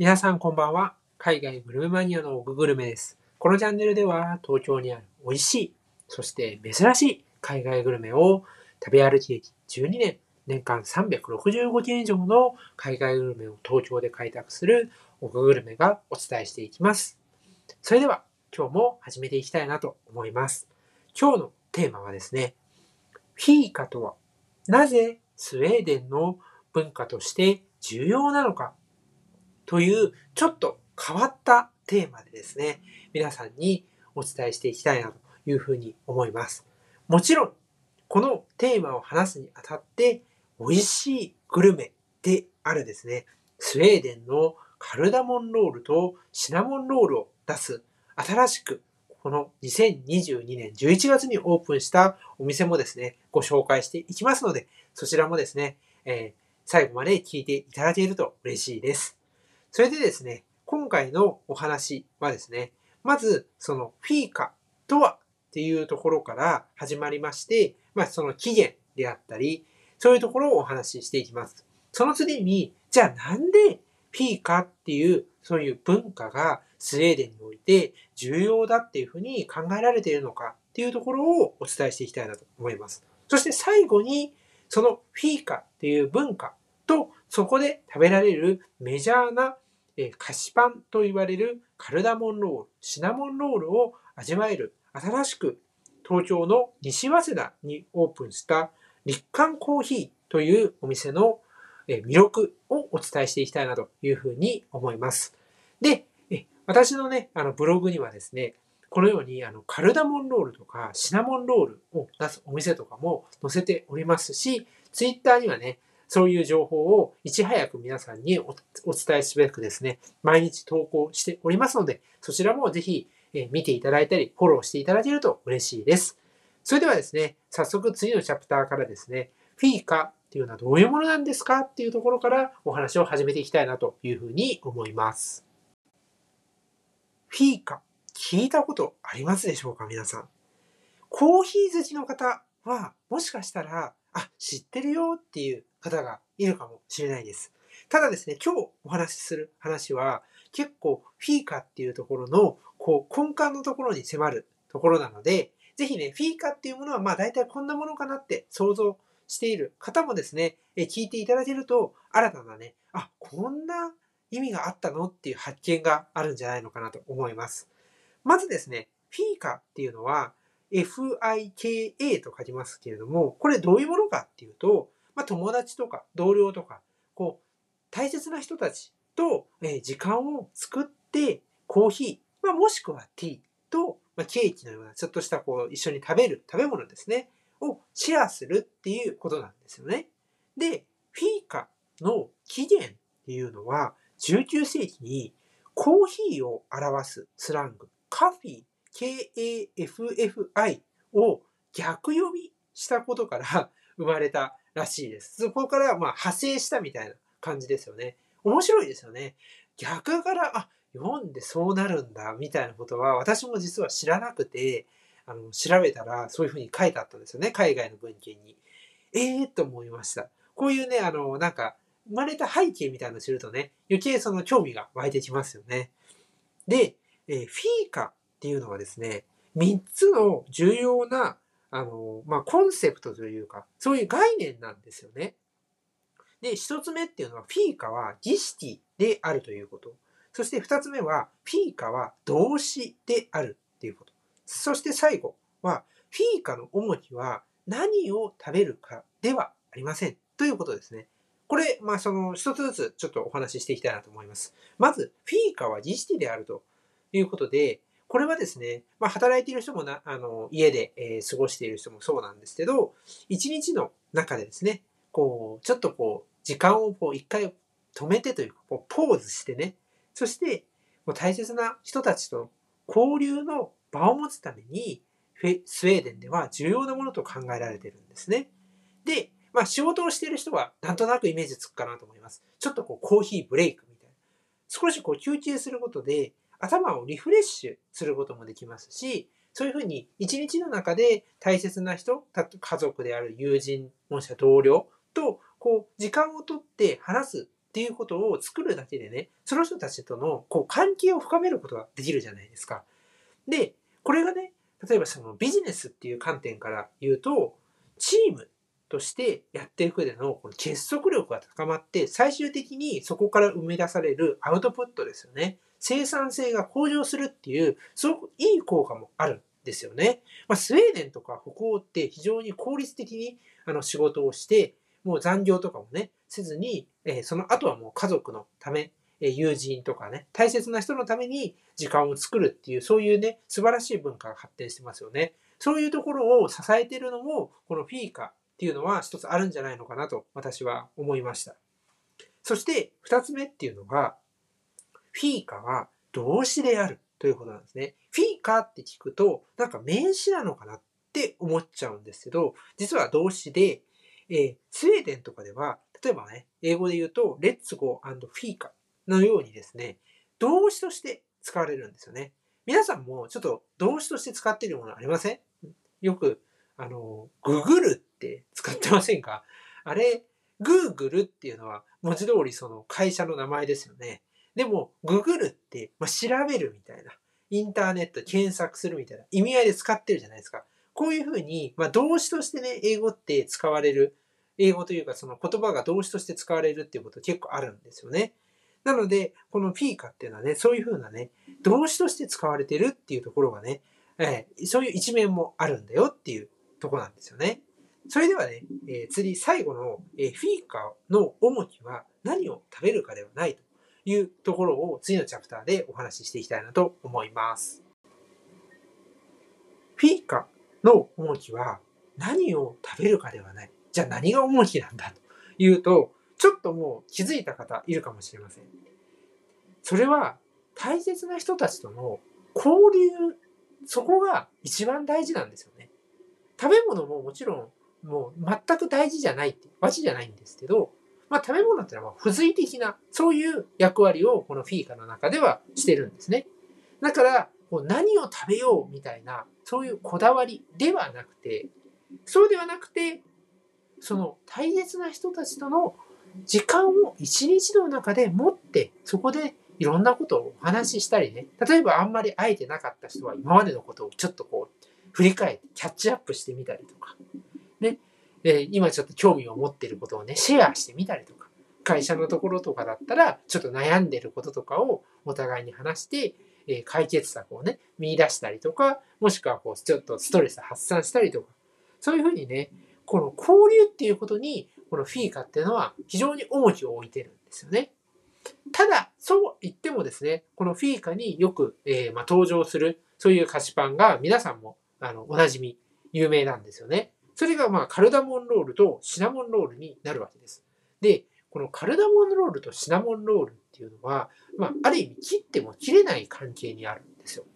皆さんこんばんは。海外グルメマニアのオググルメです。このチャンネルでは東京にある美味しい、そして珍しい海外グルメを食べ歩き歴12年、年間365件以上の海外グルメを東京で開拓するオググルメがお伝えしていきます。それでは今日も始めていきたいなと思います。今日のテーマはですね、フィーカとはなぜスウェーデンの文化として重要なのかというちょっと変わったテーマでですね、皆さんにお伝えしていきたいなというふうに思います。もちろん、このテーマを話すにあたって美味しいグルメであるですね、スウェーデンのカルダモンロールとシナモンロールを出す新しくこの2022年11月にオープンしたお店もですね、ご紹介していきますので、そちらもですね、えー最後まで聞いていただけると嬉しいです。それでですね、今回のお話はですね、まずそのフィーカとはっていうところから始まりまして、まあその起源であったり、そういうところをお話ししていきます。その次に、じゃあなんでフィーカっていうそういう文化がスウェーデンにおいて重要だっていうふうに考えられているのかっていうところをお伝えしていきたいなと思います。そして最後に、そのフィーカっていう文化と、そこで食べられるメジャーな、菓子パンと言われるカルダモンロール、シナモンロールを味わえる新しく東京の西早稲田にオープンした立漢コーヒーというお店の魅力をお伝えしていきたいなというふうに思います。で、私のね、あのブログにはですね、このようにあのカルダモンロールとかシナモンロールを出すお店とかも載せておりますし、ツイッターにはね、そういう情報をいち早く皆さんにお伝えすべくですね、毎日投稿しておりますので、そちらもぜひ見ていただいたり、フォローしていただけると嬉しいです。それではですね、早速次のチャプターからですね、フィーカっていうのはどういうものなんですかっていうところからお話を始めていきたいなというふうに思います。フィーカ、聞いたことありますでしょうか皆さん。コーヒー好きの方は、もしかしたら、あ、知ってるよっていう方がいるかもしれないです。ただですね、今日お話しする話は、結構フィーカっていうところの、こう、根幹のところに迫るところなので、ぜひね、フィーカっていうものは、まあ大体こんなものかなって想像している方もですね、え聞いていただけると、新たなね、あ、こんな意味があったのっていう発見があるんじゃないのかなと思います。まずですね、フィーカっていうのは、FIKA と書きますけれども、これどういうものかっていうと、まあ、友達とか同僚とか、こう、大切な人たちと、えー時間を作って、コーヒー、まあ、もしくはティーと、まあ、ケーキのようなちょっとしたこう一緒に食べる食べ物ですね、をシェアするっていうことなんですよね。で、フィーカの起源っていうのは、19世紀にコーヒーを表すスラング、カフィー、K-A-F-F-I を逆読みしたことから生まれたらしいです。そこからまあ派生したみたいな感じですよね。面白いですよね。逆から、あ、読んでそうなるんだ、みたいなことは私も実は知らなくて、あの、調べたらそういうふうに書いてあったんですよね。海外の文献に。ええー、と思いました。こういうね、あの、なんか、生まれた背景みたいなのを知るとね、余計その興味が湧いてきますよね。で、えーフィーカっていうのはですね、3つの重要な、あの、まあ、コンセプトというか、そういう概念なんですよね。で、1つ目っていうのは、フィーカは儀式であるということ。そして2つ目は、フィーカは動詞であるっていうこと。そして最後は、フィーカの主には何を食べるかではありません。ということですね。これ、まあ、その一つずつちょっとお話ししていきたいなと思います。まず、フィーカは儀式であるということで、これはですね、まあ、働いている人もな、あの、家で、え過ごしている人もそうなんですけど、一日の中でですね、こう、ちょっとこう、時間をこう、一回止めてというか、こうポーズしてね、そして、こう大切な人たちと交流の場を持つために、フェスウェーデンでは重要なものと考えられているんですね。で、まあ仕事をしている人はなんとなくイメージつくかなと思います。ちょっとこうコーヒーブレイクみたいな。少しこう休憩することで頭をリフレッシュすることもできますし、そういうふうに一日の中で大切な人、家族である友人、もしくは同僚とこう時間をとって話すっていうことを作るだけでね、その人たちとのこう関係を深めることができるじゃないですか。で、これがね、例えばそのビジネスっていう観点から言うと、チームとしてやっていくでのこの結束力が高まって、最終的にそこから生み出されるアウトプットですよね。生産性が向上するっていう、すごくいい効果もあるんですよね。まあ、スウェーデンとか北欧って非常に効率的にあの仕事をして、もう残業とかもね、せずに、えー、その後はもう家族のため、えー、友人とかね、大切な人のために時間を作るっていう、そういうね、素晴らしい文化が発展してますよね。そういうところを支えてるのも、このフィーカっていうのは一つあるんじゃないのかなと私は思いました。そして二つ目っていうのが、フィーカは動詞であるということなんですね。フィーカって聞くと、なんか名詞なのかなって思っちゃうんですけど、実は動詞で、えー、スウェーデンとかでは、例えばね、英語で言うと、Let's go and フィーカのようにですね、動詞として使われるんですよね。皆さんもちょっと動詞として使っているものありません？よくあの、ググルって使ってませんか？あれ、グーグルっていうのは文字通りその会社の名前ですよね。でも、ググルって、まあ、調べるみたいな、インターネット検索するみたいな意味合いで使ってるじゃないですか。こういうふうに、まあ、動詞としてね、英語って使われる、英語というかその言葉が動詞として使われるっていうこと結構あるんですよね。なので、このフィーカっていうのはね、そういうふうなね、動詞として使われてるっていうところがね、えー、そういう一面もあるんだよっていうとこなんですよね。それではね、えー、次、最後の、えー、フィーカの主には何を食べるかではないというところを次のチャプターでお話ししていきたいなと思います。フィーカの重きは何を食べるかではない。じゃあ何が重きなんだというと、ちょっともう気づいた方いるかもしれません。それは大切な人たちとの交流、そこが一番大事なんですよね。食べ物ももちろん、もう全く大事じゃないってわけじゃないんですけど、まあ食べ物ってのは付随的な、そういう役割をこのフィーカの中ではしてるんですね。だから、何を食べようみたいな、そういうこだわりではなくて、そうではなくて、その大切な人たちとの時間を一日の中で持って、そこでいろんなことをお話ししたりね。例えばあんまり会えてなかった人は今までのことをちょっとこう振り返ってキャッチアップしてみたりとか、ね、え今ちょっと興味を持っていることをね、シェアしてみたりとか、会社のところとかだったら、ちょっと悩んでることとかをお互いに話して、え解決策をね、見出したりとか、もしくはこう、ちょっとストレス発散したりとか、そういうふうにね、この交流っていうことに、このフィーカっていうのは非常に重きを置いてるんですよね。ただ、そう言ってもですね、このフィーカによく、えー、まあ登場する、そういう菓子パンが皆さんもあの、おなじみ、有名なんですよね。それがまあカルダモンロールとシナモンロールになるわけです。で、このカルダモンロールとシナモンロールっていうのは、まあ、ある意味切っても切れない関係にあるんですよ。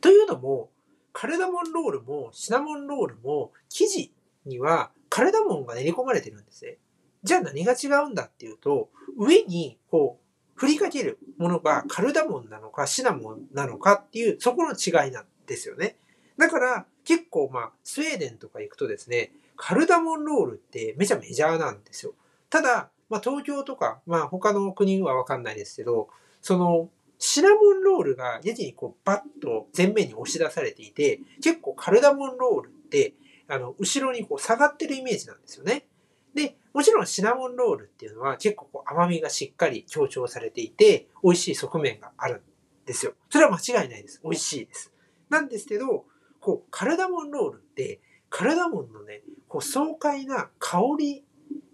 というのも、カルダモンロールもシナモンロールも生地にはカルダモンが練り込まれてるんですね。じゃあ何が違うんだっていうと、上にこう振りかけるものがカルダモンなのかシナモンなのかっていうそこの違いなんですよね。だから結構まあスウェーデンとか行くとですね、カルダモンロールってめちゃメジャーなんですよ。ただ、まあ東京とか、まあ他の国はわかんないですけど、そのシナモンロールがやけにこうバッと前面に押し出されていて、結構カルダモンロールって、あの、後ろにこう下がってるイメージなんですよね。で、もちろんシナモンロールっていうのは結構こう甘みがしっかり強調されていて、美味しい側面があるんですよ。それは間違いないです。美味しいです。なんですけど、こう、カルダモンロールって、カルダモンのね、こう爽快な香り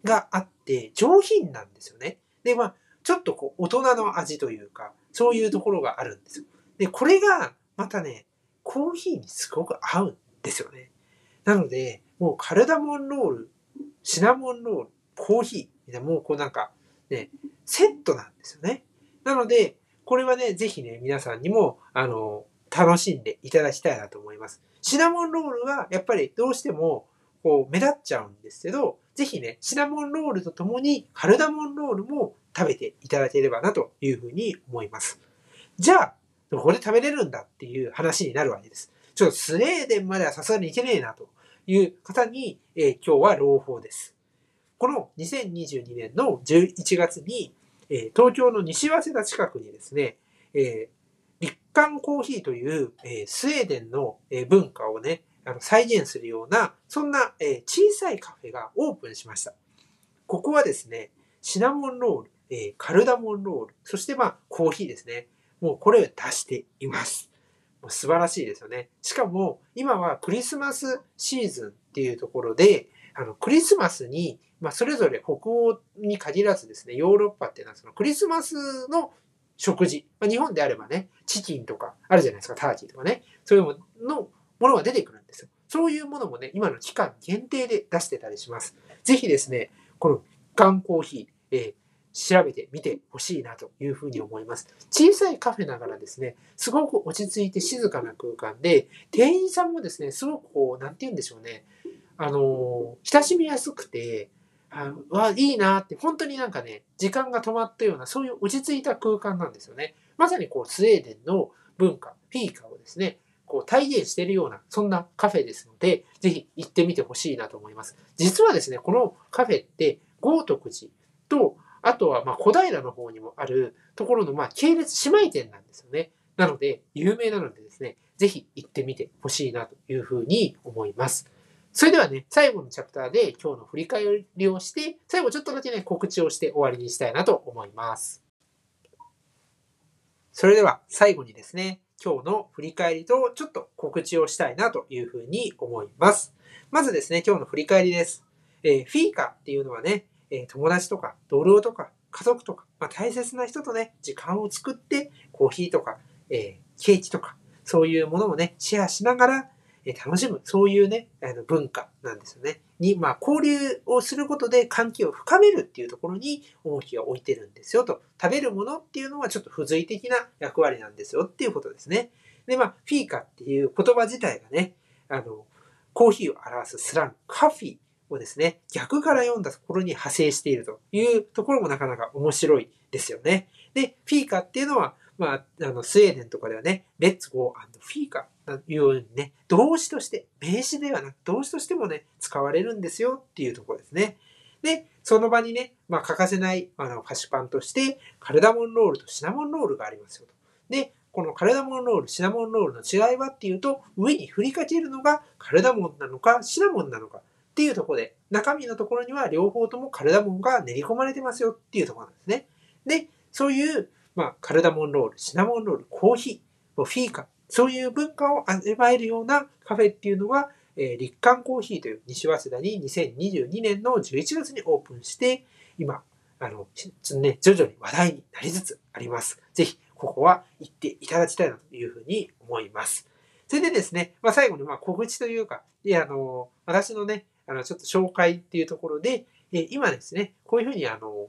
があって上品なんですよね。で、まあ、ちょっとこう、大人の味というか、そういうところがあるんですよ。で、これが、またね、コーヒーにすごく合うんですよね。なので、もうカルダモンロール、シナモンロール、コーヒー、もうこうなんか、ね、セットなんですよね。なので、これはね、ぜひね、皆さんにも、あの、楽しんでいただきたいなと思います。シナモンロールはやっぱりどうしてもこう目立っちゃうんですけど、ぜひね、シナモンロールとともにカルダモンロールも食べていただければなというふうに思います。じゃあ、ここで食べれるんだっていう話になるわけです。ちょっとスウェーデンまではさすがに行けねえなという方に、えー、今日は朗報です。この2022年の11月に、えー、東京の西早稲田近くにですね、えー、立艦コーヒーという、えー、スウェーデンの、えー、文化をね、あの再現するような、そんな、えー、小さいカフェがオープンしました。ここはですね、シナモンロール、え、カルダモンロール、そしてまあコーヒーですね。もうこれを出しています。もう素晴らしいですよね。しかも今はクリスマスシーズンっていうところで、あのクリスマスに、まあ、それぞれ北欧に限らずですね、ヨーロッパっていうのはそのクリスマスの食事、まあ、日本であればね、チキンとかあるじゃないですか、ターキーとかね、そういうものものが出てくるんですよ。そういうものもね、今の期間限定で出してたりします。ぜひですね、このガンコーヒー、えー調べてみてほしいなというふうに思います。小さいカフェながらですね、すごく落ち着いて静かな空間で、店員さんもですね、すごくこう、なんて言うんでしょうね、あの、親しみやすくて、あわ、いいなって、本当になんかね、時間が止まったような、そういう落ち着いた空間なんですよね。まさにこう、スウェーデンの文化、フィーカをですね、こう体現しているような、そんなカフェですので、ぜひ行ってみてほしいなと思います。実はですね、このカフェって、豪徳寺とあとは、ま小平の方にもあるところの、ま系列姉妹店なんですよね。なので、有名なのでですね、ぜひ行ってみてほしいなというふうに思います。それではね、最後のチャプターで今日の振り返りをして、最後ちょっとだけね、告知をして終わりにしたいなと思います。それでは最後にですね、今日の振り返りとちょっと告知をしたいなというふうに思います。まずですね、今日の振り返りです。えー、フィーカっていうのはね、え友達とか同僚とか家族とか、まあ、大切な人とね、時間を作って、コーヒーとか、えー、ケーキとか、そういうものをね、シェアしながら、え、楽しむ、そういうね、あの文化なんですよね。に、まあ、交流をすることで関係を深めるっていうところに重きを置いてるんですよと。食べるものっていうのはちょっと付随的な役割なんですよっていうことですね。で、まあ、フィーカっていう言葉自体がね、あの、コーヒーを表すスラン、カフィーをですね、逆から読んだところに派生しているというところもなかなか面白いですよね。で、フィーカっていうのは、まあ、あの、スウェーデンとかではね、レッツゴーフィーカーというようにね、動詞として、名詞ではなく動詞としてもね、使われるんですよっていうところですね。で、その場にね、まあ、欠かせないあの菓子パンとして、カルダモンロールとシナモンロールがありますよと。で、このカルダモンロール、シナモンロールの違いはっていうと、上に振りかけるのがカルダモンなのか、シナモンなのか。っていうところで、中身のところには両方ともカルダモンが練り込まれてますよっていうところなんですね。で、そういう、まあ、カルダモンロール、シナモンロール、コーヒー、フィーカ、そういう文化を味わえるようなカフェっていうのが、えー、立艦コーヒーという西早稲田に2022年の11月にオープンして、今、あの、ね、徐々に話題になりつつあります。ぜひ、ここは行っていただきたいなというふうに思います。それでですね、まあ、最後にまあ告知というか、いや、あの、私のね、あの、ちょっと紹介っていうところで、え今ですね、こういうふうにあの、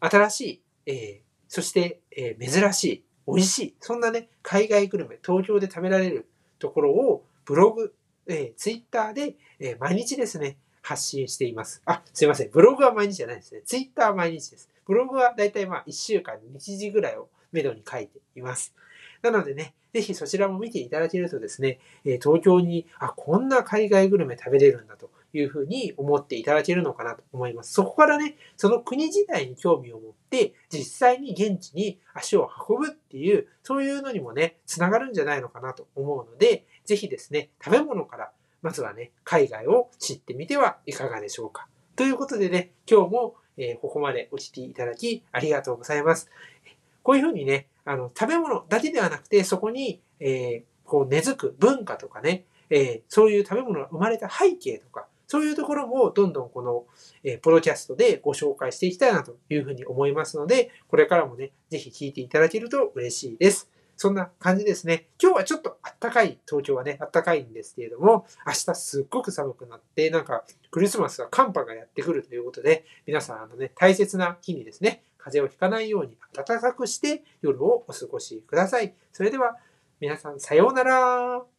新しい、えそして、え珍しい、美味しい、そんなね、海外グルメ、東京で食べられるところを、ブログ、えー、ツイッターで、え毎日ですね、発信しています。あ、すいません。ブログは毎日じゃないですね。ツイッターは毎日です。ブログはだいたいまあ1週間に1時ぐらいをめどに書いています。なのでね、ぜひそちらも見ていただけるとですね、え東京に、あ、こんな海外グルメ食べれるんだというふうに思っていただけるのかなと思います。そこからね、その国自体に興味を持って、実際に現地に足を運ぶっていう、そういうのにもね、つながるんじゃないのかなと思うので、ぜひですね、食べ物から、まずはね、海外を知ってみてはいかがでしょうか。ということでね、今日も、え、ここまでお聞きいただきありがとうございます。こういうふうにね、あの、食べ物だけではなくて、そこに、えー、こう根付く文化とかね、えー、そういう食べ物が生まれた背景とか、そういうところもどんどんこの、えー、ポドキャストでご紹介していきたいなというふうに思いますので、これからもね、ぜひ聞いていただけると嬉しいです。そんな感じですね。今日はちょっとあったかい、東京はね、あったかいんですけれども、明日すっごく寒くなって、なんかクリスマスは寒波がやってくるということで、皆さんあのね、大切な日にですね、風邪をひかないように暖かくして夜をお過ごしください。それでは皆さんさようなら。